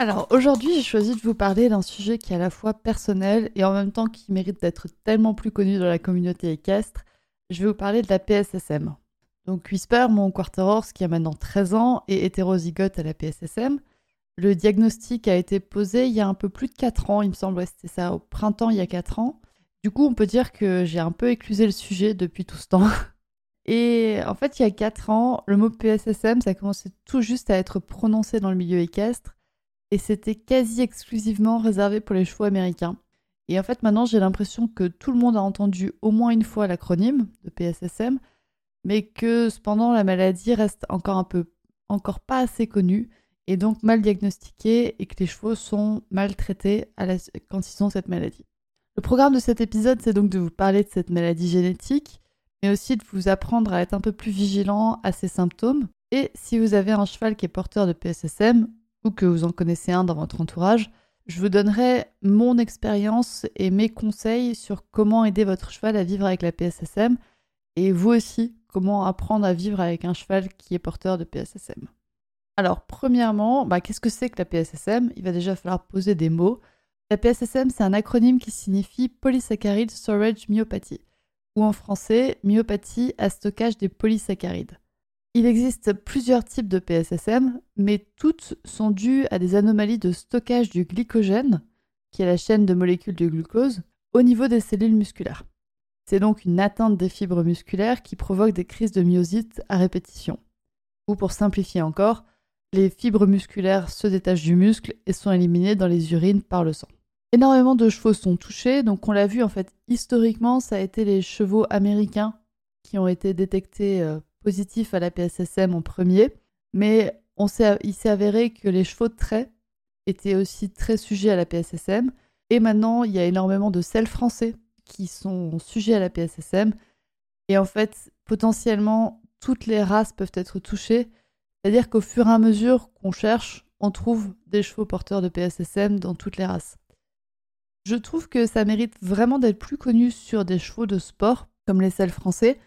Alors aujourd'hui, j'ai choisi de vous parler d'un sujet qui est à la fois personnel et en même temps qui mérite d'être tellement plus connu dans la communauté équestre. Je vais vous parler de la PSSM. Donc Whisper, mon quarter horse qui a maintenant 13 ans, est hétérozygote à la PSSM. Le diagnostic a été posé il y a un peu plus de 4 ans, il me semble, c'était ça, au printemps il y a 4 ans. Du coup, on peut dire que j'ai un peu éclusé le sujet depuis tout ce temps. Et en fait, il y a 4 ans, le mot PSSM, ça commençait tout juste à être prononcé dans le milieu équestre et c'était quasi exclusivement réservé pour les chevaux américains. Et en fait, maintenant, j'ai l'impression que tout le monde a entendu au moins une fois l'acronyme de PSSM, mais que cependant la maladie reste encore un peu, encore pas assez connue et donc mal diagnostiquée et que les chevaux sont mal traités quand ils ont cette maladie. Le programme de cet épisode, c'est donc de vous parler de cette maladie génétique, mais aussi de vous apprendre à être un peu plus vigilant à ses symptômes. Et si vous avez un cheval qui est porteur de PSSM, ou que vous en connaissez un dans votre entourage, je vous donnerai mon expérience et mes conseils sur comment aider votre cheval à vivre avec la PSSM et vous aussi, comment apprendre à vivre avec un cheval qui est porteur de PSSM. Alors, premièrement, bah, qu'est-ce que c'est que la PSSM Il va déjà falloir poser des mots. La PSSM, c'est un acronyme qui signifie Polysaccharide Storage Myopathie, ou en français, myopathie à stockage des polysaccharides. Il existe plusieurs types de PSSM, mais toutes sont dues à des anomalies de stockage du glycogène, qui est la chaîne de molécules de glucose, au niveau des cellules musculaires. C'est donc une atteinte des fibres musculaires qui provoque des crises de myosite à répétition. Ou pour simplifier encore, les fibres musculaires se détachent du muscle et sont éliminées dans les urines par le sang. Énormément de chevaux sont touchés, donc on l'a vu en fait historiquement, ça a été les chevaux américains qui ont été détectés euh, positif à la PSSM en premier, mais on il s'est avéré que les chevaux de trait étaient aussi très sujets à la PSSM. Et maintenant, il y a énormément de sels français qui sont sujets à la PSSM. Et en fait, potentiellement, toutes les races peuvent être touchées. C'est-à-dire qu'au fur et à mesure qu'on cherche, on trouve des chevaux porteurs de PSSM dans toutes les races. Je trouve que ça mérite vraiment d'être plus connu sur des chevaux de sport, comme les sels français,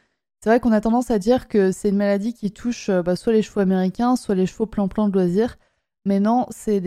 c'est vrai qu'on a tendance à dire que c'est une maladie qui touche euh, bah, soit les chevaux américains, soit les chevaux plan-plan de loisirs. Mais non, c'est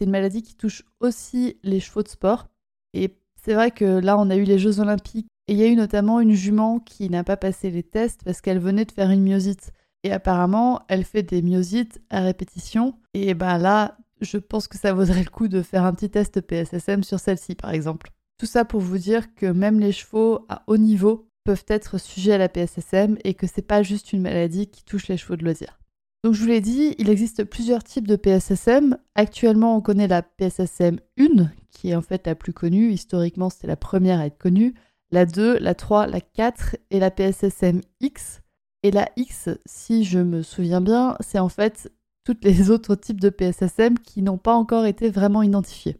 une maladie qui touche aussi les chevaux de sport. Et c'est vrai que là, on a eu les Jeux Olympiques. Et il y a eu notamment une jument qui n'a pas passé les tests parce qu'elle venait de faire une myosite. Et apparemment, elle fait des myosites à répétition. Et ben là, je pense que ça vaudrait le coup de faire un petit test PSSM sur celle-ci, par exemple. Tout ça pour vous dire que même les chevaux à haut niveau peuvent être sujets à la PSSM et que c'est pas juste une maladie qui touche les chevaux de loisirs. Donc je vous l'ai dit, il existe plusieurs types de PSSM. Actuellement, on connaît la PSSM 1, qui est en fait la plus connue. Historiquement, c'était la première à être connue. La 2, la 3, la 4 et la PSSM X. Et la X, si je me souviens bien, c'est en fait tous les autres types de PSSM qui n'ont pas encore été vraiment identifiés.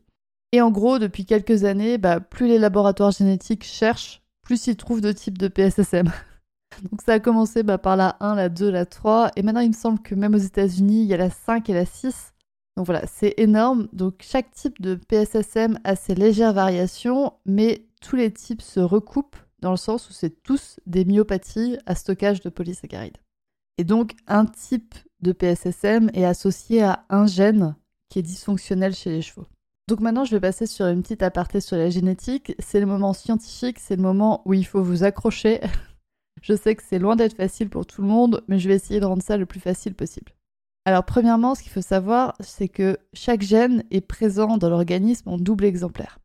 Et en gros, depuis quelques années, bah, plus les laboratoires génétiques cherchent plus ils trouvent de types de PSSM. Donc ça a commencé bah, par la 1, la 2, la 3, et maintenant il me semble que même aux États-Unis, il y a la 5 et la 6. Donc voilà, c'est énorme. Donc chaque type de PSSM a ses légères variations, mais tous les types se recoupent dans le sens où c'est tous des myopathies à stockage de polysaccharides. Et donc un type de PSSM est associé à un gène qui est dysfonctionnel chez les chevaux. Donc maintenant, je vais passer sur une petite aparté sur la génétique. C'est le moment scientifique, c'est le moment où il faut vous accrocher. je sais que c'est loin d'être facile pour tout le monde, mais je vais essayer de rendre ça le plus facile possible. Alors premièrement, ce qu'il faut savoir, c'est que chaque gène est présent dans l'organisme en double exemplaire.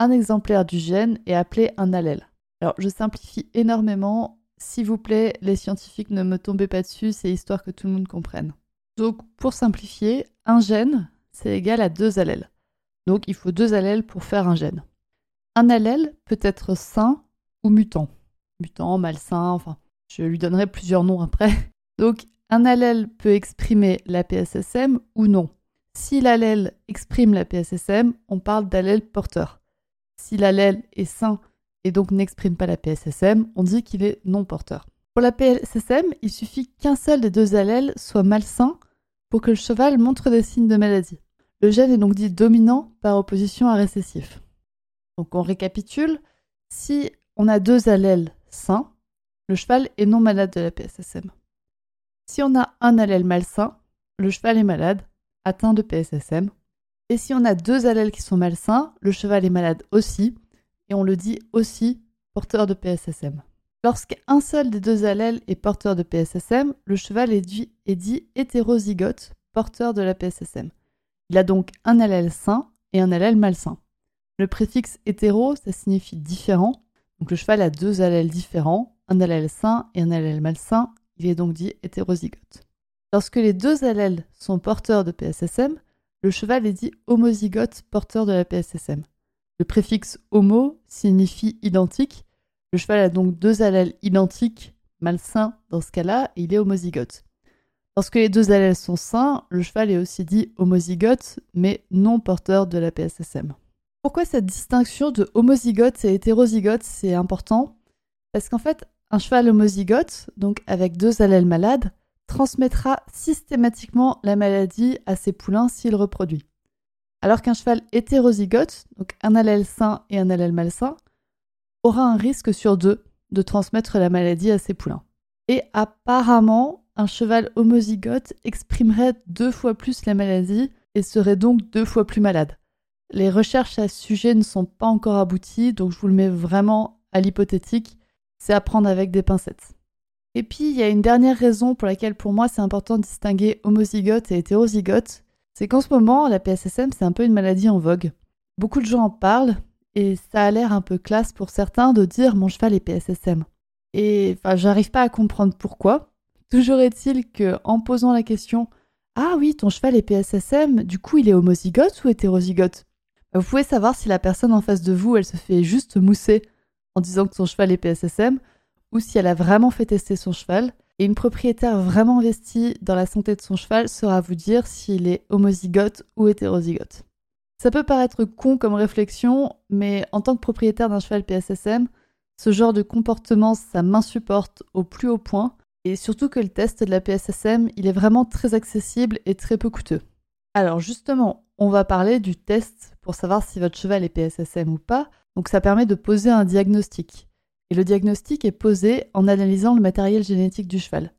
Un exemplaire du gène est appelé un allèle. Alors je simplifie énormément. S'il vous plaît, les scientifiques, ne me tombez pas dessus, c'est histoire que tout le monde comprenne. Donc pour simplifier, un gène, c'est égal à deux allèles. Donc il faut deux allèles pour faire un gène. Un allèle peut être sain ou mutant. Mutant, malsain, enfin, je lui donnerai plusieurs noms après. Donc un allèle peut exprimer la PSSM ou non. Si l'allèle exprime la PSSM, on parle d'allèle porteur. Si l'allèle est sain et donc n'exprime pas la PSSM, on dit qu'il est non porteur. Pour la PSSM, il suffit qu'un seul des deux allèles soit malsain pour que le cheval montre des signes de maladie. Le gène est donc dit dominant par opposition à récessif. Donc on récapitule, si on a deux allèles sains, le cheval est non malade de la PSSM. Si on a un allèle malsain, le cheval est malade, atteint de PSSM. Et si on a deux allèles qui sont malsains, le cheval est malade aussi, et on le dit aussi porteur de PSSM. Lorsqu'un seul des deux allèles est porteur de PSSM, le cheval est dit, est dit hétérozygote, porteur de la PSSM. Il a donc un allèle sain et un allèle malsain. Le préfixe hétéro, ça signifie différent. Donc le cheval a deux allèles différents, un allèle sain et un allèle malsain. Il est donc dit hétérozygote. Lorsque les deux allèles sont porteurs de PSSM, le cheval est dit homozygote porteur de la PSSM. Le préfixe homo signifie identique. Le cheval a donc deux allèles identiques, malsains dans ce cas-là, et il est homozygote. Lorsque les deux allèles sont sains, le cheval est aussi dit homozygote, mais non porteur de la PSSM. Pourquoi cette distinction de homozygote et hétérozygote c'est important? Parce qu'en fait, un cheval homozygote, donc avec deux allèles malades, transmettra systématiquement la maladie à ses poulains s'il reproduit. Alors qu'un cheval hétérozygote, donc un allèle sain et un allèle malsain, aura un risque sur deux de transmettre la maladie à ses poulains. Et apparemment, un cheval homozygote exprimerait deux fois plus la maladie et serait donc deux fois plus malade. Les recherches à ce sujet ne sont pas encore abouties, donc je vous le mets vraiment à l'hypothétique. C'est à prendre avec des pincettes. Et puis, il y a une dernière raison pour laquelle pour moi c'est important de distinguer homozygote et hétérozygote. C'est qu'en ce moment, la PSSM, c'est un peu une maladie en vogue. Beaucoup de gens en parlent, et ça a l'air un peu classe pour certains de dire mon cheval est PSSM. Et enfin, j'arrive pas à comprendre pourquoi. Toujours est-il que en posant la question Ah oui, ton cheval est PSSM, du coup il est homozygote ou hétérozygote? Vous pouvez savoir si la personne en face de vous, elle se fait juste mousser en disant que son cheval est PSSM, ou si elle a vraiment fait tester son cheval. Et une propriétaire vraiment investie dans la santé de son cheval saura vous dire s'il est homozygote ou hétérozygote. Ça peut paraître con comme réflexion, mais en tant que propriétaire d'un cheval PSSM, ce genre de comportement, ça m'insupporte au plus haut point, et surtout que le test de la PSSM, il est vraiment très accessible et très peu coûteux. Alors justement, on va parler du test pour savoir si votre cheval est PSSM ou pas. Donc ça permet de poser un diagnostic. Et le diagnostic est posé en analysant le matériel génétique du cheval.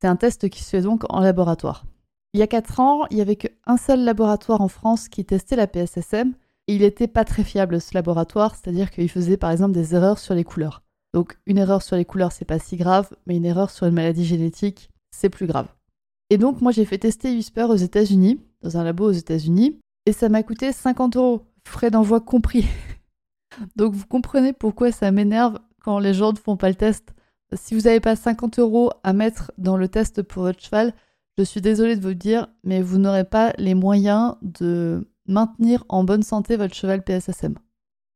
C'est un test qui se fait donc en laboratoire. Il y a 4 ans, il n'y avait qu'un seul laboratoire en France qui testait la PSSM, et il n'était pas très fiable ce laboratoire, c'est-à-dire qu'il faisait par exemple des erreurs sur les couleurs. Donc une erreur sur les couleurs, c'est pas si grave, mais une erreur sur une maladie génétique, c'est plus grave. Et donc moi j'ai fait tester Whisper aux États-Unis, dans un labo aux États-Unis, et ça m'a coûté 50 euros, frais d'envoi compris. Donc vous comprenez pourquoi ça m'énerve quand les gens ne font pas le test. Si vous n'avez pas 50 euros à mettre dans le test pour votre cheval, je suis désolée de vous le dire, mais vous n'aurez pas les moyens de maintenir en bonne santé votre cheval PSSM.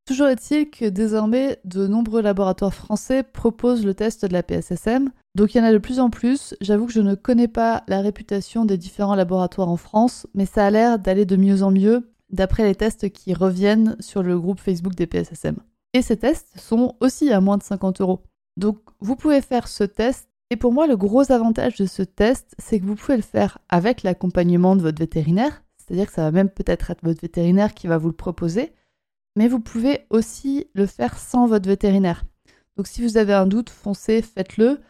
Toujours est-il que désormais, de nombreux laboratoires français proposent le test de la PSSM, donc il y en a de plus en plus. J'avoue que je ne connais pas la réputation des différents laboratoires en France, mais ça a l'air d'aller de mieux en mieux d'après les tests qui reviennent sur le groupe Facebook des PSSM. Et ces tests sont aussi à moins de 50 euros. Donc vous pouvez faire ce test. Et pour moi, le gros avantage de ce test, c'est que vous pouvez le faire avec l'accompagnement de votre vétérinaire. C'est-à-dire que ça va même peut-être être votre vétérinaire qui va vous le proposer mais vous pouvez aussi le faire sans votre vétérinaire. Donc si vous avez un doute, foncez, faites-le.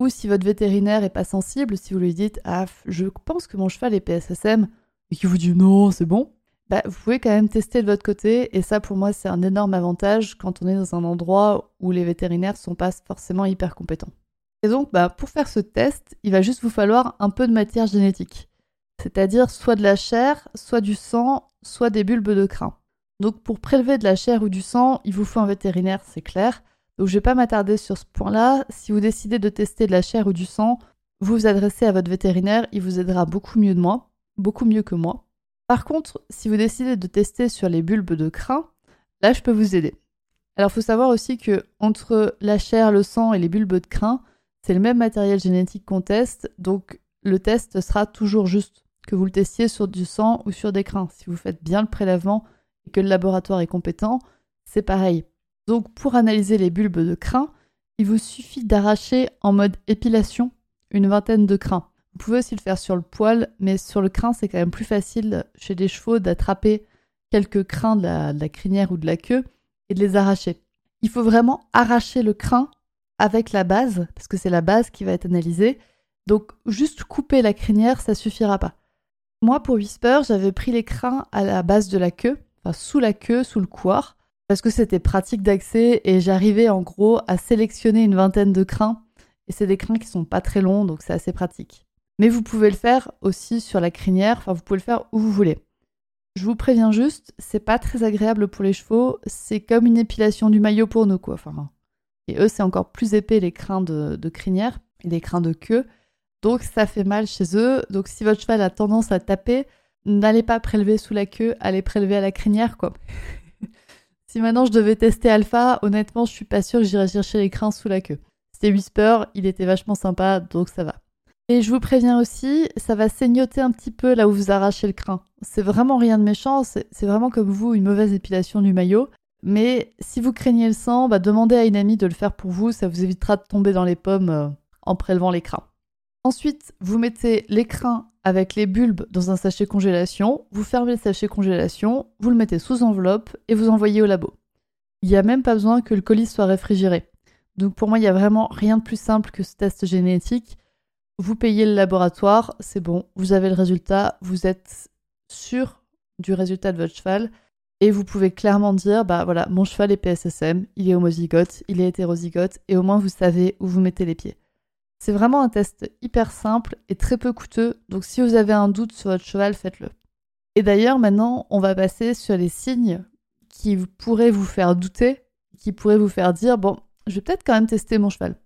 Ou si votre vétérinaire n'est pas sensible, si vous lui dites Ah, je pense que mon cheval est PSSM, et qu'il vous dit non, c'est bon, bah, vous pouvez quand même tester de votre côté. Et ça, pour moi, c'est un énorme avantage quand on est dans un endroit où les vétérinaires ne sont pas forcément hyper compétents. Et donc, bah, pour faire ce test, il va juste vous falloir un peu de matière génétique. C'est-à-dire soit de la chair, soit du sang, soit des bulbes de crin. Donc pour prélever de la chair ou du sang, il vous faut un vétérinaire, c'est clair. Donc je ne vais pas m'attarder sur ce point-là. Si vous décidez de tester de la chair ou du sang, vous vous adressez à votre vétérinaire, il vous aidera beaucoup mieux de moi, beaucoup mieux que moi. Par contre, si vous décidez de tester sur les bulbes de crin, là je peux vous aider. Alors il faut savoir aussi que entre la chair, le sang et les bulbes de crin, c'est le même matériel génétique qu'on teste, donc le test sera toujours juste que vous le testiez sur du sang ou sur des crins. Si vous faites bien le prélèvement que le laboratoire est compétent, c'est pareil. Donc pour analyser les bulbes de crins, il vous suffit d'arracher en mode épilation une vingtaine de crins. Vous pouvez aussi le faire sur le poil, mais sur le crin, c'est quand même plus facile chez les chevaux d'attraper quelques crins de la, crinière ou de la queue et de les arracher. Il faut vraiment arracher le crin avec la base, parce que c'est la base qui va être analysée. Donc juste couper la crinière, ça suffira pas. Moi, pour Whisper, j'avais pris les crins à la base de la queue, sous la queue, sous le couard, parce que c'était pratique d'accès et j'arrivais en gros à sélectionner une vingtaine de crins. Et c'est des crins qui sont pas très longs, donc c'est assez pratique. Mais vous pouvez le faire aussi sur la crinière, enfin vous pouvez le faire où vous voulez. Je vous préviens juste, c'est pas très agréable pour les chevaux, c'est comme une épilation du maillot pour nous, quoi. Enfin, et eux, c'est encore plus épais les crins de, de crinière et les crins de queue. Donc ça fait mal chez eux. Donc si votre cheval a tendance à taper, n'allez pas prélever sous la queue, allez prélever à la crinière, quoi. si maintenant je devais tester Alpha, honnêtement, je suis pas sûre que j'irais chercher les crins sous la queue. C'était Whisper, il était vachement sympa, donc ça va. Et je vous préviens aussi, ça va saignoter un petit peu là où vous arrachez le crin. C'est vraiment rien de méchant, c'est vraiment comme vous une mauvaise épilation du maillot. Mais si vous craignez le sang, bah demandez à une amie de le faire pour vous, ça vous évitera de tomber dans les pommes euh, en prélevant les crins. Ensuite, vous mettez les crins avec les bulbes dans un sachet congélation, vous fermez le sachet congélation, vous le mettez sous enveloppe et vous envoyez au labo. Il n'y a même pas besoin que le colis soit réfrigéré. Donc pour moi, il n'y a vraiment rien de plus simple que ce test génétique vous payez le laboratoire, c'est bon, vous avez le résultat, vous êtes sûr du résultat de votre cheval et vous pouvez clairement dire bah voilà, mon cheval est PSSM, il est homozygote, il est hétérozygote et au moins vous savez où vous mettez les pieds. C'est vraiment un test hyper simple et très peu coûteux, donc si vous avez un doute sur votre cheval, faites-le. Et d'ailleurs, maintenant, on va passer sur les signes qui pourraient vous faire douter, qui pourraient vous faire dire bon, je vais peut-être quand même tester mon cheval.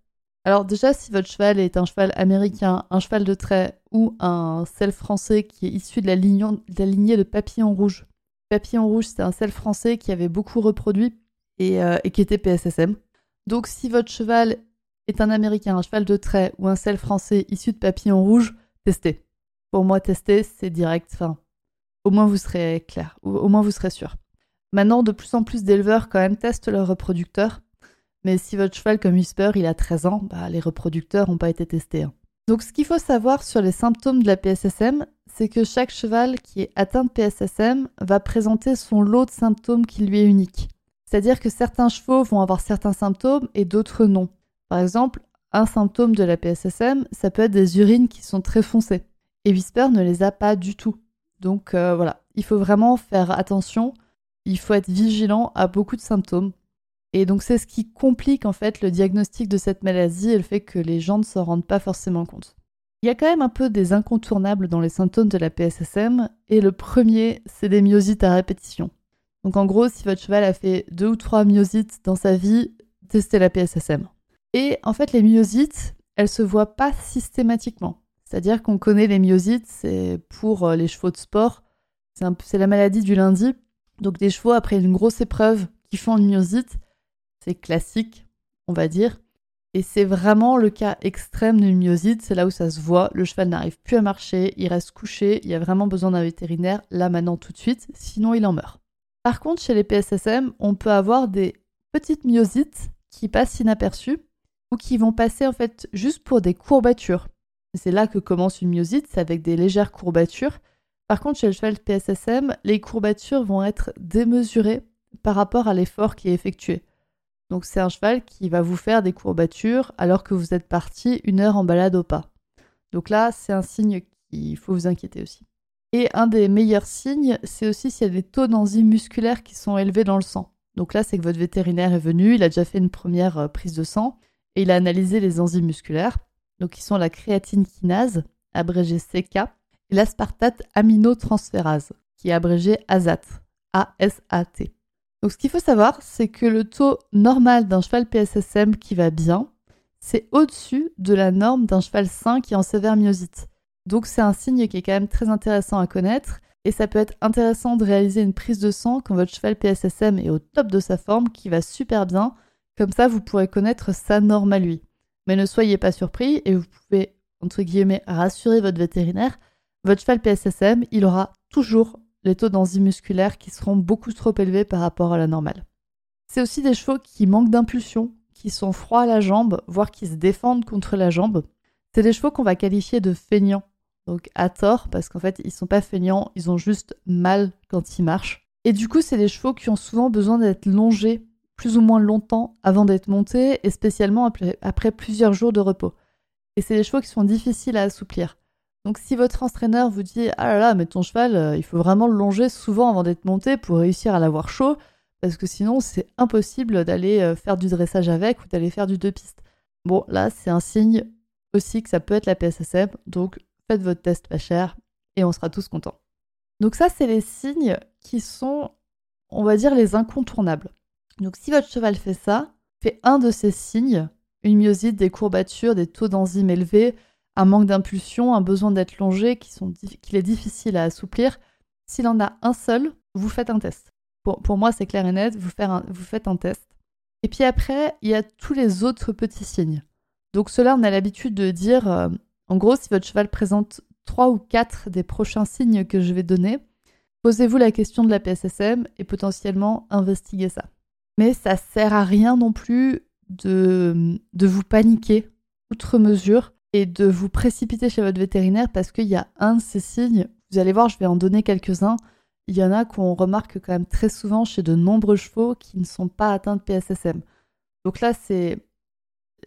Alors déjà, si votre cheval est un cheval américain, un cheval de trait ou un sel français qui est issu de la, lignée de papillon rouge. Papillon rouge, c'est un sel français qui avait beaucoup reproduit euh, et, qui était PSSM. Donc si votre cheval est un américain, un cheval de trait ou un sel français issu de papillon rouge, testez. Pour moi, tester, c'est direct. Enfin, au moins vous serez clair, au moins vous serez sûr. Maintenant, de plus en plus d'éleveurs quand même testent leurs reproducteurs mais si votre cheval comme Whisper, il a 13 ans, bah, les reproducteurs n'ont pas été testés. Hein. Donc ce qu'il faut savoir sur les symptômes de la PSSM, c'est que chaque cheval qui est atteint de PSSM va présenter son lot de symptômes qui lui est unique. C'est-à-dire que certains chevaux vont avoir certains symptômes et d'autres non. Par exemple, un symptôme de la PSSM, ça peut être des urines qui sont très foncées. Et Whisper ne les a pas du tout. Donc euh, voilà, il faut vraiment faire attention, il faut être vigilant à beaucoup de symptômes. Et donc c'est ce qui complique en fait le diagnostic de cette maladie et le fait que les gens ne s'en rendent pas forcément compte. Il y a quand même un peu des incontournables dans les symptômes de la PSSM, et le premier, c'est des myosites à répétition. Donc en gros, si votre cheval a fait deux ou trois myosites dans sa vie, testez la PSSM. Et en fait, les myosites, elles se voient pas systématiquement. C'est-à-dire qu'on connaît les myosites, c'est pour euh, les chevaux de sport, c'est la maladie du lundi. Donc des chevaux, après une grosse épreuve, qui font une myosite, c'est classique, on va dire. Et c'est vraiment le cas extrême d'une myosite, c'est là où ça se voit, le cheval n'arrive plus à marcher, il reste couché, il y a vraiment besoin d'un vétérinaire, là maintenant tout de suite, sinon il en meurt. Par contre, chez les PSSM, on peut avoir des petites myosites qui passent inaperçues ou qui vont passer en fait juste pour des courbatures. C'est là que commence une myosite, c'est avec des légères courbatures. Par contre, chez le cheval PSSM, les courbatures vont être démesurées par rapport à l'effort qui est effectué. Donc c'est un cheval qui va vous faire des courbatures alors que vous êtes parti une heure en balade au pas. Donc là, c'est un signe qu'il faut vous inquiéter aussi. Et un des meilleurs signes, c'est aussi s'il y a des taux d'enzymes musculaires qui sont élevés dans le sang. Donc là, c'est que votre vétérinaire est venu, il a déjà fait une première euh, prise de sang et il a analysé les enzymes musculaires, donc qui sont la créatine kinase, abrégée CK, et l'aspartate aminotransférase, qui est abrégée ASAT, A-S-A-T. Donc ce qu'il faut savoir, c'est que le taux normal d'un cheval PSSM qui va bien, c'est au-dessus de la norme d'un cheval sain qui est en sévère myosite. Donc c'est un signe qui est quand même très intéressant à connaître et ça peut être intéressant de réaliser une prise de sang quand votre cheval PSSM est au top de sa forme, qui va super bien. Comme ça, vous pourrez connaître sa norme à lui. Mais ne soyez pas surpris et vous pouvez, entre guillemets, rassurer votre vétérinaire. votre cheval PSSM, il aura toujours les taux d'enzymes musculaires qui seront beaucoup trop élevés par rapport à la normale. C'est aussi des chevaux qui manquent d'impulsion, qui sont froids à la jambe, voire qui se défendent contre la jambe. C'est des chevaux qu'on va qualifier de feignants. Donc à tort, parce qu'en fait, ils sont pas feignants, ils ont juste mal quand ils marchent. Et du coup, c'est des chevaux qui ont souvent besoin d'être longés plus ou moins longtemps avant d'être montés, et spécialement après, plusieurs jours de repos. Et c'est des chevaux qui sont difficiles à assouplir. Donc si votre entraîneur vous dit Ah là là, mais ton cheval, euh, il faut vraiment le longer souvent avant d'être monté pour réussir à l'avoir chaud, parce que sinon c'est impossible d'aller euh, faire du dressage avec ou d'aller faire du deux pistes. Bon, là, c'est un signe aussi que ça peut être la PSSM, donc faites votre test pas cher et on sera tous contents. Donc ça, c'est les signes qui sont, on va dire, les incontournables. Donc si votre cheval fait ça, fait un de ces signes, une myosite, des courbatures, des taux d'enzymes élevés, un manque d'impulsion, un besoin d'être longé qu'il est difficile à assouplir, s'il en a un seul, vous faites un test. Pour, moi, c'est clair et net, vous, faites un test. Et puis après, il y a tous les autres petits signes. Donc cela, on a l'habitude de dire, euh, en gros, si votre cheval présente trois ou quatre des prochains signes que je vais donner, posez-vous la question de la PSSM et potentiellement investiguez ça. Mais ça sert à rien non plus de, de vous paniquer outre mesure et de vous précipiter chez votre vétérinaire parce qu'il y a un de ces signes. Vous allez voir, je vais en donner quelques-uns. Il y en a qu'on remarque quand même très souvent chez de nombreux chevaux qui ne sont pas atteints de PSSM. Donc là, c'est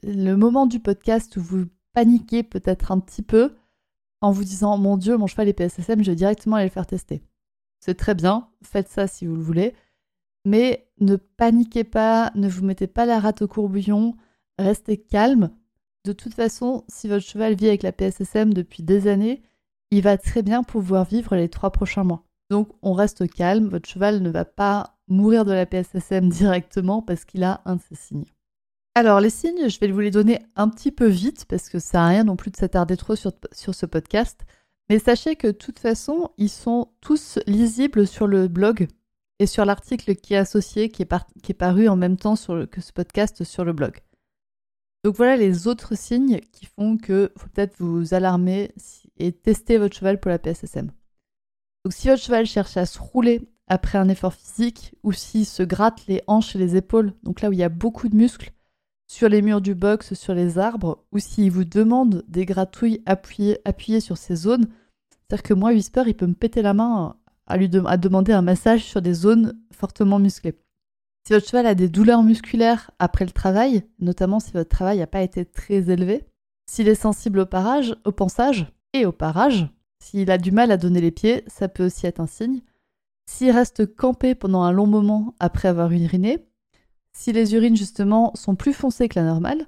le moment du podcast où vous paniquez peut-être un petit peu en vous disant Mon Dieu, mon cheval est PSSM, je vais directement aller le faire tester. C'est très bien, faites ça si vous le voulez. Mais ne paniquez pas, ne vous mettez pas la rate au courbouillon, restez calme. De toute façon, si votre cheval vit avec la PSSM depuis des années, il va très bien pouvoir vivre les trois prochains mois. Donc on reste calme, votre cheval ne va pas mourir de la PSSM directement parce qu'il a un de ces signes. Alors les signes, je vais vous les donner un petit peu vite parce que ça n'a rien non plus de s'attarder trop sur, sur ce podcast. Mais sachez que de toute façon, ils sont tous lisibles sur le blog et sur l'article qui est associé, qui est, qui est paru en même temps que ce podcast sur le blog. Donc voilà les autres signes qui font que faut peut-être vous alarmer et tester votre cheval pour la PSSM. Donc si votre cheval cherche à se rouler après un effort physique ou s'il se gratte les hanches et les épaules, donc là où il y a beaucoup de muscles, sur les murs du box, sur les arbres, ou s'il vous demande des gratouilles appuyées, appuyées sur ces zones, c'est-à-dire que moi, Whisper, il peut me péter la main à lui demander un massage sur des zones fortement musclées. Si votre cheval a des douleurs musculaires après le travail, notamment si votre travail n'a pas été très élevé, s'il est sensible au parage, au pansage et au parage, s'il a du mal à donner les pieds, ça peut aussi être un signe. S'il reste campé pendant un long moment après avoir uriné, si les urines justement sont plus foncées que la normale,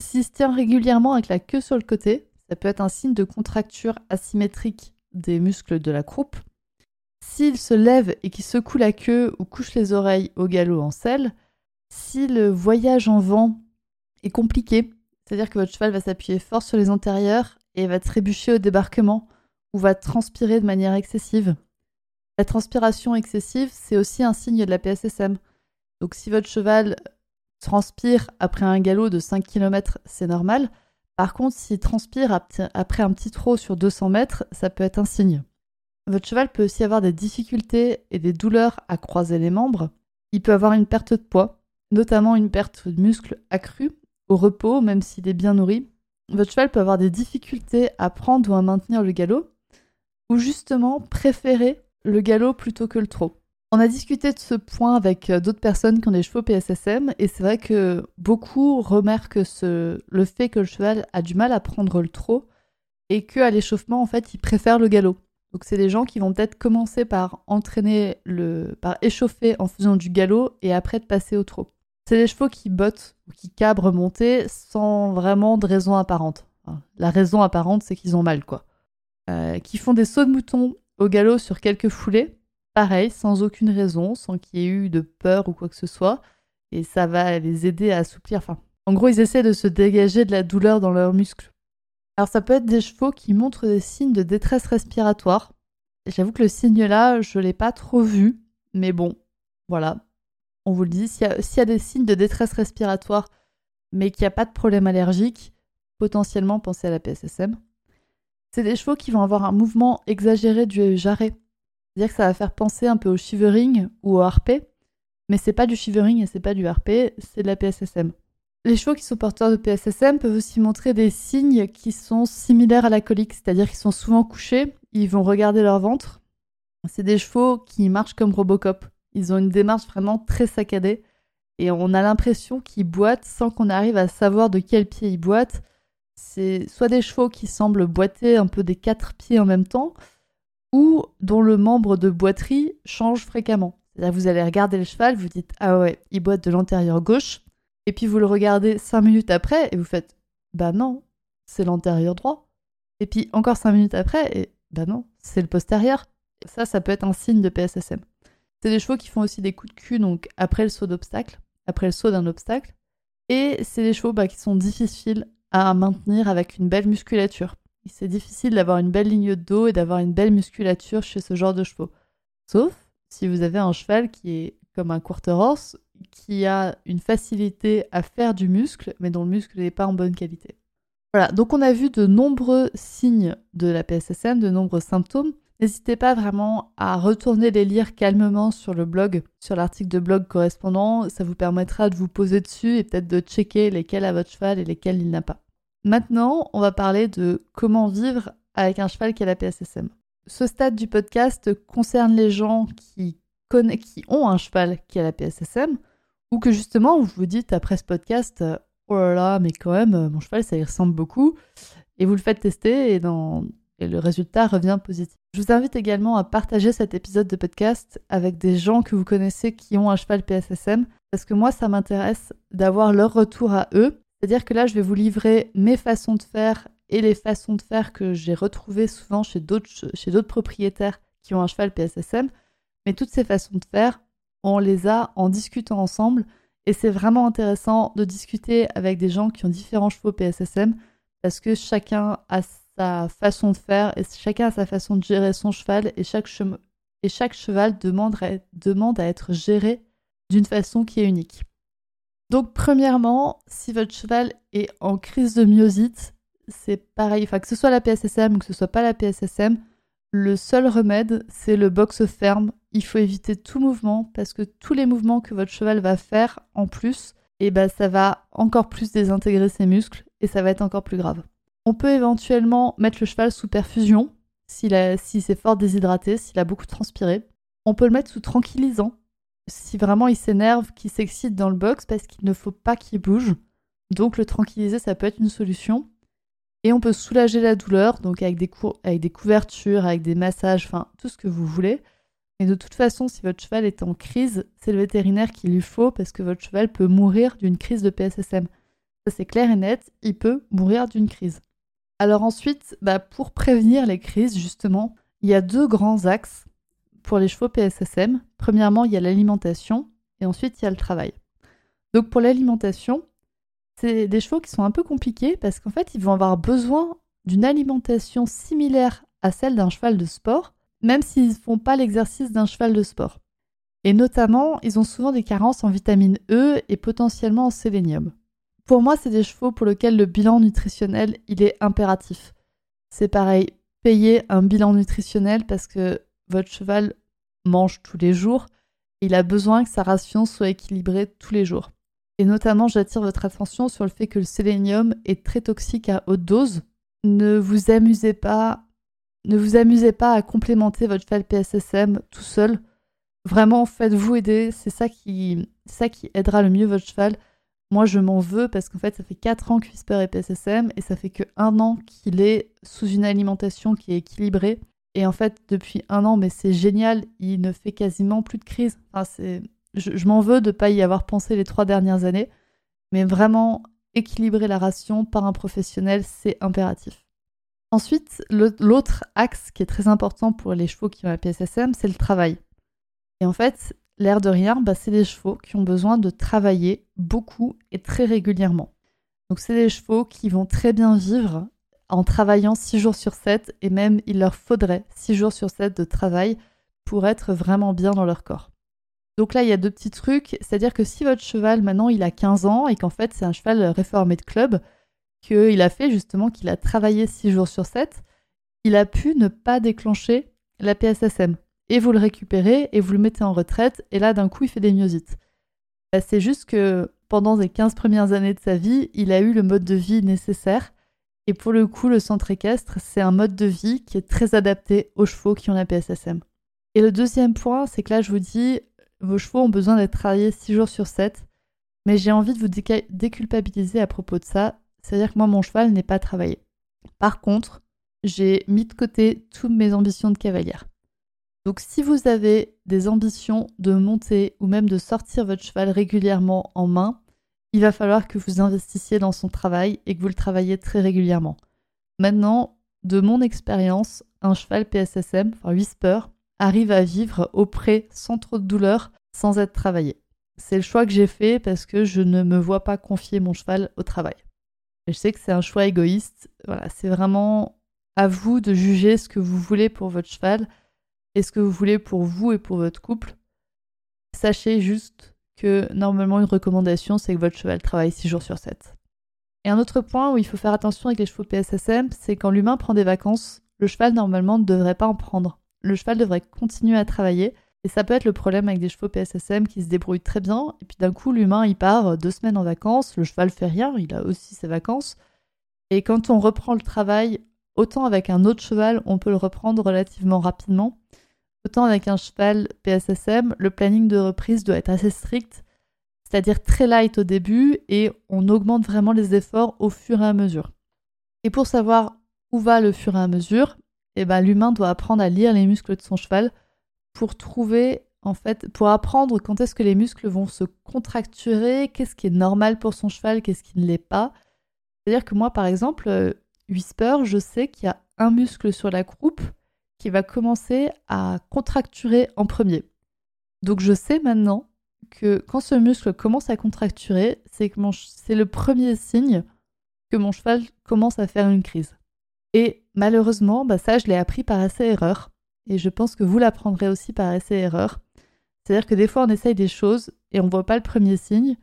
s'il se tient régulièrement avec la queue sur le côté, ça peut être un signe de contracture asymétrique des muscles de la croupe. S'il se lève et qu'il secoue la queue ou couche les oreilles au galop en selle, si le voyage en vent est compliqué, c'est-à-dire que votre cheval va s'appuyer fort sur les antérieurs et va trébucher au débarquement ou va transpirer de manière excessive. La transpiration excessive, c'est aussi un signe de la PSSM. Donc si votre cheval transpire après un galop de 5 km, c'est normal. Par contre, s'il transpire après un petit trot sur 200 mètres, ça peut être un signe. Votre cheval peut aussi avoir des difficultés et des douleurs à croiser les membres. Il peut avoir une perte de poids, notamment une perte de muscle accrue au repos, même s'il est bien nourri. Votre cheval peut avoir des difficultés à prendre ou à maintenir le galop, ou justement préférer le galop plutôt que le trot. On a discuté de ce point avec euh, d'autres personnes qui ont des chevaux PSSM et c'est vrai que beaucoup remarquent le fait que le cheval a du mal à prendre le trot et qu'à l'échauffement, en fait, il préfère le galop. Donc c'est des gens qui vont peut-être commencer par entraîner le, par échauffer en faisant du galop et après de passer au trot. C'est des chevaux qui bottent ou qui cabrent monter sans vraiment de raison apparente. la raison apparente, c'est qu'ils ont mal, quoi. Euh, qui font des sauts de mouton au galop sur quelques foulées pareil, sans aucune raison, sans qu'il y ait eu de peur ou quoi que ce soit. Et ça va les aider à assouplir. Enfin, en gros, ils essaient de se dégager de la douleur dans leurs muscles. Alors, ça peut être des chevaux qui montrent des signes de détresse respiratoire. J'avoue que le signe-là, je ne l'ai pas trop vu. Mais bon, voilà. On vous le dit. S'il y, a des signes de détresse respiratoire, mais qu'il n'y a pas de problème allergique, potentiellement pensez à la PSSM. C'est des chevaux qui vont avoir un mouvement exagéré du jarret. C'est-à-dire que ça va faire penser un peu au shivering ou au harpé, mais c'est pas du shivering et c'est pas du harpé, c'est de la PSSM. Les chevaux qui sont porteurs de PSSM peuvent aussi montrer des signes qui sont similaires à la colique, c'est-à-dire qu'ils sont souvent couchés, ils vont regarder leur ventre. C'est des chevaux qui marchent comme Robocop. Ils ont une démarche vraiment très saccadée et on a l'impression qu'ils boitent sans qu'on arrive à savoir de quel pied ils boitent. C'est soit des chevaux qui semblent boiter un peu des quatre pieds en même temps, ou dont le membre de boiterie change fréquemment. C'est-à-dire vous allez regarder le cheval, vous dites ah ouais, il boite de l'antérieur gauche, et puis vous le regardez cinq minutes après et vous faites bah non, c'est l'antérieur droit. Et puis encore cinq minutes après et bah non, c'est le postérieur. ça, ça peut être un signe de PSSM. C'est des chevaux qui font aussi des coups de cul donc après le saut d'obstacle, après le saut d'un obstacle. Et c'est des chevaux bah, qui sont difficiles à maintenir avec une belle musculature. C'est difficile d'avoir une belle ligne de dos et d'avoir une belle musculature chez ce genre de chevaux. Sauf si vous avez un cheval qui est comme un quarter horse, qui a une facilité à faire du muscle, mais dont le muscle n'est pas en bonne qualité. Voilà, donc on a vu de nombreux signes de la PSSM, de nombreux symptômes. N'hésitez pas vraiment à retourner les lire calmement sur le blog, sur l'article de blog correspondant. Ça vous permettra de vous poser dessus et peut-être de checker lesquels a votre cheval et lesquels il n'a pas. Maintenant, on va parler de comment vivre avec un cheval qui a la PSSM. Ce stade du podcast concerne les gens qui, qui ont un cheval qui a la PSSM ou que justement vous vous dites après ce podcast oh là là mais quand même mon cheval ça y ressemble beaucoup et vous le faites tester et, le résultat revient positif. Je vous invite également à partager cet épisode de podcast avec des gens que vous connaissez qui ont un cheval PSSM parce que moi ça m'intéresse d'avoir leur retour à eux. C'est-à-dire que là je vais vous livrer mes façons de faire et les façons de faire que j'ai retrouvées souvent chez d'autres propriétaires qui ont un cheval PSSM. Mais toutes ces façons de faire, on les a en discutant ensemble. Et c'est vraiment intéressant de discuter avec des gens qui ont différents chevaux PSSM parce que chacun a sa façon de faire et chacun a sa façon de gérer son cheval et chaque, cheval demande à être géré d'une façon qui est unique. Donc premièrement, si votre cheval est en crise de myosite, c'est pareil, que ce soit la PSSM ou que ce soit pas la PSSM, le seul remède, c'est le box ferme. Il faut éviter tout mouvement parce que tous les mouvements que votre cheval va faire en plus, et eh ben ça va encore plus désintégrer ses muscles et ça va être encore plus grave. On peut éventuellement mettre le cheval sous perfusion s'il si c'est fort déshydraté, s'il a beaucoup transpiré. On peut le mettre sous tranquillisant si vraiment il s'énerve, qu'il s'excite dans le box parce qu'il ne faut pas qu'il bouge. Donc le tranquilliser, ça peut être une solution. Et on peut soulager la douleur, donc avec des, couvertures, avec des massages, enfin tout ce que vous voulez. Mais de toute façon, si votre cheval est en crise, c'est le vétérinaire qu'il lui faut parce que votre cheval peut mourir d'une crise de PSSM. Ça c'est clair et net, il peut mourir d'une crise. Alors ensuite, bah, pour prévenir les crises, justement, il y a deux grands axes pour les chevaux PSSM. Premièrement, il y a l'alimentation et ensuite il y a le travail. Donc pour l'alimentation, c'est des chevaux qui sont un peu compliqués parce qu'en fait, ils vont avoir besoin d'une alimentation similaire à celle d'un cheval de sport, même s'ils ne font pas l'exercice d'un cheval de sport. Et notamment, ils ont souvent des carences en vitamine E et potentiellement en sélénium. Pour moi, c'est des chevaux pour lesquels le bilan nutritionnel, il est impératif. C'est pareil, payer un bilan nutritionnel parce que votre cheval mange tous les jours, il a besoin que sa ration soit équilibrée tous les jours. Et notamment, j'attire votre attention sur le fait que le sélénium est très toxique à haute dose. Ne vous amusez pas, ne vous amusez pas à complémenter votre cheval PSSM tout seul. Vraiment, faites-vous aider. C'est ça qui, ça qui aidera le mieux votre cheval. Moi, je m'en veux parce qu'en fait, ça fait 4 ans que Whisper est PSSM et ça fait que un an qu'il est sous une alimentation qui est équilibrée. Et en fait, depuis un an, mais c'est génial, il ne fait quasiment plus de crise. Enfin, je, m'en veux de ne pas y avoir pensé les trois dernières années, mais vraiment équilibrer la ration par un professionnel, c'est impératif. Ensuite, l'autre axe qui est très important pour les chevaux qui ont la PSSM, c'est le travail. Et en fait, l'air de rien, bah, c'est des chevaux qui ont besoin de travailler beaucoup et très régulièrement. Donc c'est des chevaux qui vont très bien vivre en travaillant 6 jours sur 7 et même il leur faudrait 6 jours sur 7 de travail pour être vraiment bien dans leur corps. Donc là, il y a deux petits trucs. C'est-à-dire que si votre cheval, maintenant, il a 15 ans et qu'en fait, c'est un cheval réformé de club, qu'il a fait justement, qu'il a travaillé 6 jours sur 7, il a pu ne pas déclencher la PSSM. Et vous le récupérez et vous le mettez en retraite, et là d'un coup il fait des myosites. Bah, c'est juste que pendant les 15 premières années de sa vie, il a eu le mode de vie nécessaire. Et pour le coup, le centre équestre, c'est un mode de vie qui est très adapté aux chevaux qui ont la PSSM. Et le deuxième point, c'est que là, je vous dis, vos chevaux ont besoin d'être travaillés 6 jours sur 7. Mais j'ai envie de vous déculpabiliser à propos de ça. C'est-à-dire que moi, mon cheval n'est pas travaillé. Par contre, j'ai mis de côté toutes mes ambitions de cavalière. Donc si vous avez des ambitions de monter ou même de sortir votre cheval régulièrement en main, il va falloir que vous investissiez dans son travail et que vous le travaillez très régulièrement. Maintenant, de mon expérience, un cheval PSSM, enfin Whisper, arrive à vivre auprès sans trop de douleur, sans être travaillé. C'est le choix que j'ai fait parce que je ne me vois pas confier mon cheval au travail. je sais que c'est un choix égoïste. Voilà, c'est vraiment à vous de juger ce que vous voulez pour votre cheval et ce que vous voulez pour vous et pour votre couple. Sachez juste que normalement une recommandation c'est que votre cheval travaille 6 jours sur 7. Et un autre point où il faut faire attention avec les chevaux PSSM, c'est quand l'humain prend des vacances, le cheval normalement ne devrait pas en prendre. Le cheval devrait continuer à travailler. Et ça peut être le problème avec des chevaux PSSM qui se débrouillent très bien. Et puis d'un coup, l'humain, il part deux semaines en vacances, le cheval fait rien, il a aussi ses vacances. Et quand on reprend le travail, autant avec un autre cheval, on peut le reprendre relativement rapidement. Autant avec un cheval PSSM, le planning de reprise doit être assez strict, c'est-à-dire très light au début et on augmente vraiment les efforts au fur et à mesure. Et pour savoir où va le fur et à mesure, eh ben, l'humain doit apprendre à lire les muscles de son cheval pour trouver, en fait, pour apprendre quand est-ce que les muscles vont se contracturer, qu'est-ce qui est normal pour son cheval, qu'est-ce qui ne l'est pas. C'est-à-dire que moi, par exemple, euh, Whisper, je sais qu'il y a un muscle sur la croupe qui va commencer à contracturer en premier. Donc je sais maintenant que quand ce muscle commence à contracturer, c'est c'est le premier signe que mon cheval commence à faire une crise. Et malheureusement, bah ça je l'ai appris par essai erreur et je pense que vous l'apprendrez aussi par essai erreur. C'est-à-dire que des fois on essaye des choses et on voit pas le premier signe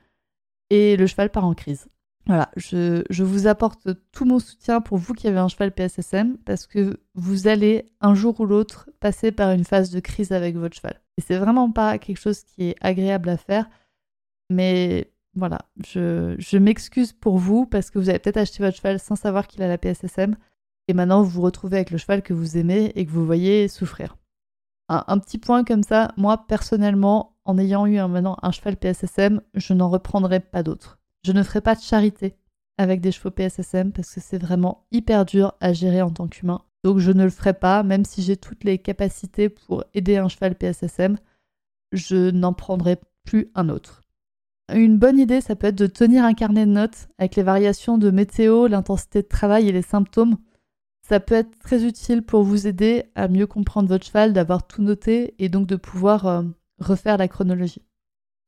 et le cheval part en crise. Voilà, je, vous apporte tout mon soutien pour vous qui avez un cheval PSSM parce que vous allez un jour ou l'autre passer par une phase de crise avec votre cheval. Et c'est vraiment pas quelque chose qui est agréable à faire, mais voilà, je m'excuse pour vous parce que vous avez peut-être acheté votre cheval sans savoir qu'il a la PSSM et maintenant vous vous retrouvez avec le cheval que vous aimez et que vous voyez souffrir. Un, petit point comme ça, moi personnellement, en ayant eu un, maintenant un cheval PSSM, je n'en reprendrai pas d'autres. Je ne ferai pas de charité avec des chevaux PSSM parce que c'est vraiment hyper dur à gérer en tant qu'humain. Donc je ne le ferai pas, même si j'ai toutes les capacités pour aider un cheval PSSM, je n'en prendrai plus un autre. Une bonne idée, ça peut être de tenir un carnet de notes avec les variations de météo, l'intensité de travail et les symptômes. Ça peut être très utile pour vous aider à mieux comprendre votre cheval, d'avoir tout noté et donc de pouvoir euh, refaire la chronologie.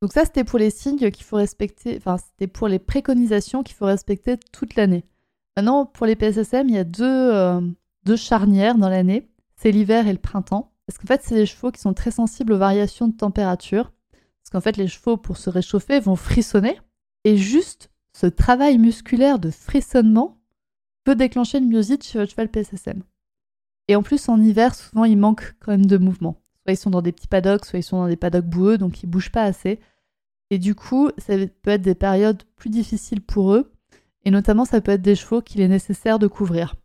Donc ça, c'était pour les signes qu'il faut respecter, enfin, c'était pour les préconisations qu'il faut respecter toute l'année. Maintenant, pour les PSSM, il y a deux, euh, deux charnières dans l'année. C'est l'hiver et le printemps. Parce qu'en fait, c'est des chevaux qui sont très sensibles aux variations de température. Parce qu'en fait, les chevaux, pour se réchauffer, vont frissonner. Et juste ce travail musculaire de frissonnement peut déclencher une myosite chez votre cheval PSSM. Et en plus, en hiver, souvent, il manque quand même de mouvement. Soit ils sont dans des petits paddocks, soit ils sont dans des paddocks boueux, donc ils bougent pas assez. Et du coup, ça peut être des périodes plus difficiles pour eux. Et notamment, ça peut être des chevaux qu'il est nécessaire de couvrir.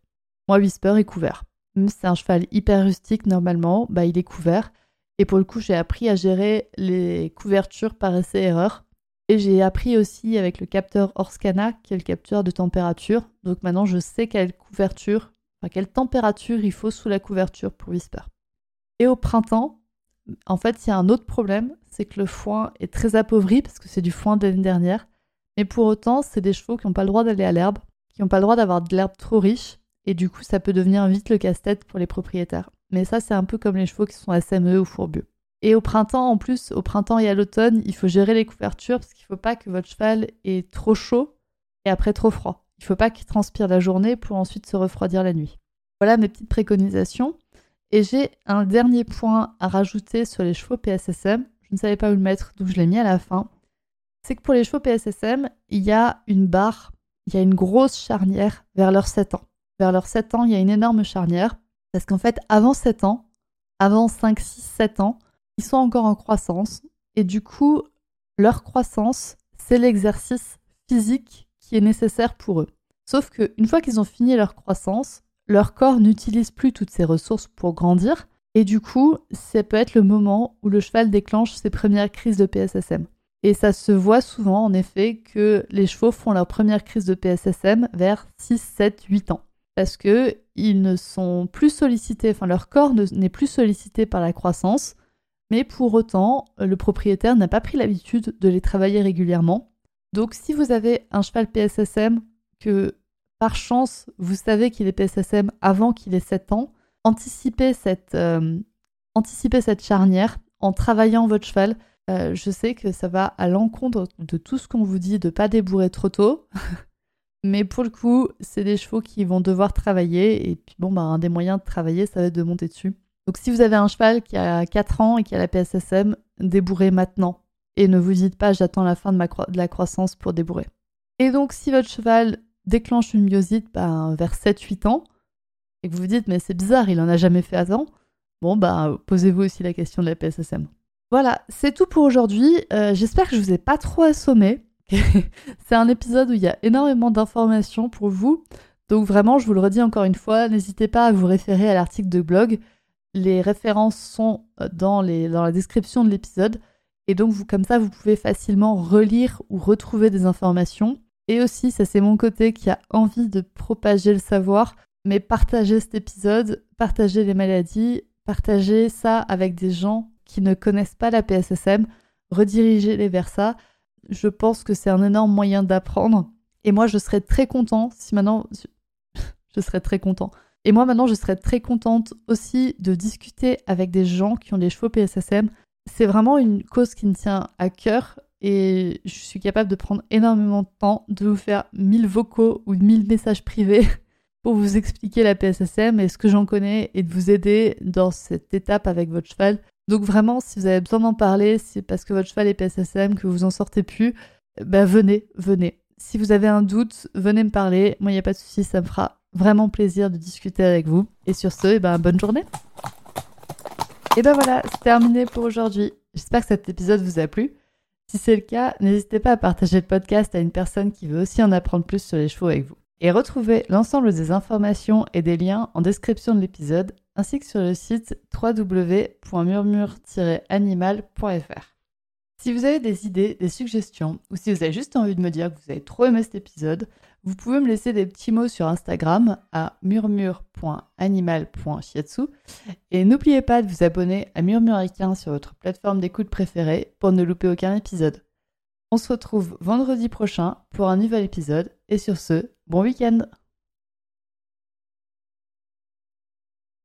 Moi, Whisper est couvert. Même si c'est un cheval hyper rustique, normalement, bah, il est couvert. Et pour le coup, j'ai appris à gérer les couvertures par essai-erreur. Et j'ai appris aussi avec le capteur Orscana, qui est le capteur de température. Donc maintenant, je sais quelle couverture, enfin, quelle température il faut sous la couverture pour Whisper. Et au printemps, en fait, il y a un autre problème, c'est que le foin est très appauvri parce que c'est du foin de l'année dernière. Mais pour autant, c'est des chevaux qui n'ont pas le droit d'aller à l'herbe, qui n'ont pas le droit d'avoir de l'herbe trop riche, et du coup, ça peut devenir vite le casse-tête pour les propriétaires. Mais ça, c'est un peu comme les chevaux qui sont SME ou fourbus. Et au printemps, en plus, au printemps et à l'automne, il faut gérer les couvertures parce qu'il ne faut pas que votre cheval ait trop chaud et après trop froid. Il ne faut pas qu'il transpire la journée pour ensuite se refroidir la nuit. Voilà mes petites préconisations. Et j'ai un dernier point à rajouter sur les chevaux PSSM. Je ne savais pas où le mettre, donc je l'ai mis à la fin. C'est que pour les chevaux PSSM, il y a une barre, il y a une grosse charnière vers leurs 7 ans. Vers leurs 7 ans, il y a une énorme charnière. Parce qu'en fait, avant 7 ans, avant 5, 6, 7 ans, ils sont encore en croissance. Et du coup, leur croissance, c'est l'exercice physique qui est nécessaire pour eux. Sauf qu'une fois qu'ils ont fini leur croissance, leur corps n'utilise plus toutes ses ressources pour grandir. Et du coup, ça peut être le moment où le cheval déclenche ses premières crises de PSSM. Et ça se voit souvent, en effet, que les chevaux font leur première crise de PSSM vers 6, 7, 8 ans. Parce que ils ne sont plus sollicités, enfin leur corps n'est plus sollicité par la croissance, mais pour autant, le propriétaire n'a pas pris l'habitude de les travailler régulièrement. Donc si vous avez un cheval PSSM que par chance vous savez qu'il est PSSM avant qu'il ait 7 ans, anticipez cette, euh, anticipez cette charnière en travaillant votre cheval euh, je sais que ça va à l'encontre de tout ce qu'on vous dit de pas débourrer trop tôt. Mais pour le coup, c'est des chevaux qui vont devoir travailler. Et puis bon, bah, un des moyens de travailler, ça va être de monter dessus. Donc si vous avez un cheval qui a 4 ans et qui a la PSSM, débourrez maintenant. Et ne vous dites pas j'attends la fin de, la croissance pour débourrer. Et donc si votre cheval déclenche une myosite bah, vers 7-8 ans, et que vous vous dites mais c'est bizarre, il en a jamais fait avant, bon bah posez-vous aussi la question de la PSSM. Voilà, c'est tout pour aujourd'hui. Euh, j'espère que je vous ai pas trop assommé. c'est un épisode où il y a énormément d'informations pour vous. Donc vraiment, je vous le redis encore une fois, n'hésitez pas à vous référer à l'article de blog. Les références sont euh, dans, la description de l'épisode. Et donc, vous, comme ça, vous pouvez facilement relire ou retrouver des informations. Et aussi, ça c'est mon côté qui a envie de propager le savoir, mais partager cet épisode, partager les maladies, partager ça avec des gens qui ne connaissent pas la PSSM, rediriger-les vers ça. Je pense que c'est un énorme moyen d'apprendre. Et moi, je serais très content si maintenant... je serais très content. Et moi, maintenant, je serais très contente aussi de discuter avec des gens qui ont des chevaux PSSM. C'est vraiment une cause qui me tient à cœur et je suis capable de prendre énormément de temps, de vous faire 1000 vocaux ou 1000 messages privés pour vous expliquer la PSSM et ce que j'en connais et de vous aider dans cette étape avec votre cheval. Donc vraiment, si vous avez besoin d'en parler, c'est parce que votre cheval est PSSM, que vous en sortez plus, ben venez, venez. Si vous avez un doute, venez me parler. Moi, il n'y a pas de souci, ça me fera vraiment plaisir de discuter avec vous. Et sur ce, eh ben, bonne journée. Et ben voilà, c'est terminé pour aujourd'hui. J'espère que cet épisode vous a plu. Si c'est le cas, n'hésitez pas à partager le podcast à une personne qui veut aussi en apprendre plus sur les chevaux avec vous. Et retrouvez l'ensemble des informations et des liens en description de l'épisode ainsi que sur le site www.murmure-animal.fr. Si vous avez des idées, des suggestions, ou si vous avez juste envie de me dire que vous avez trop aimé cet épisode, vous pouvez me laisser des petits mots sur Instagram à murmure.animal.shiatsu et n'oubliez pas de vous abonner à Murmuricain sur votre plateforme d'écoute préférée pour ne louper aucun épisode. On se retrouve vendredi prochain pour un nouvel épisode. Et sur ce, bon week-end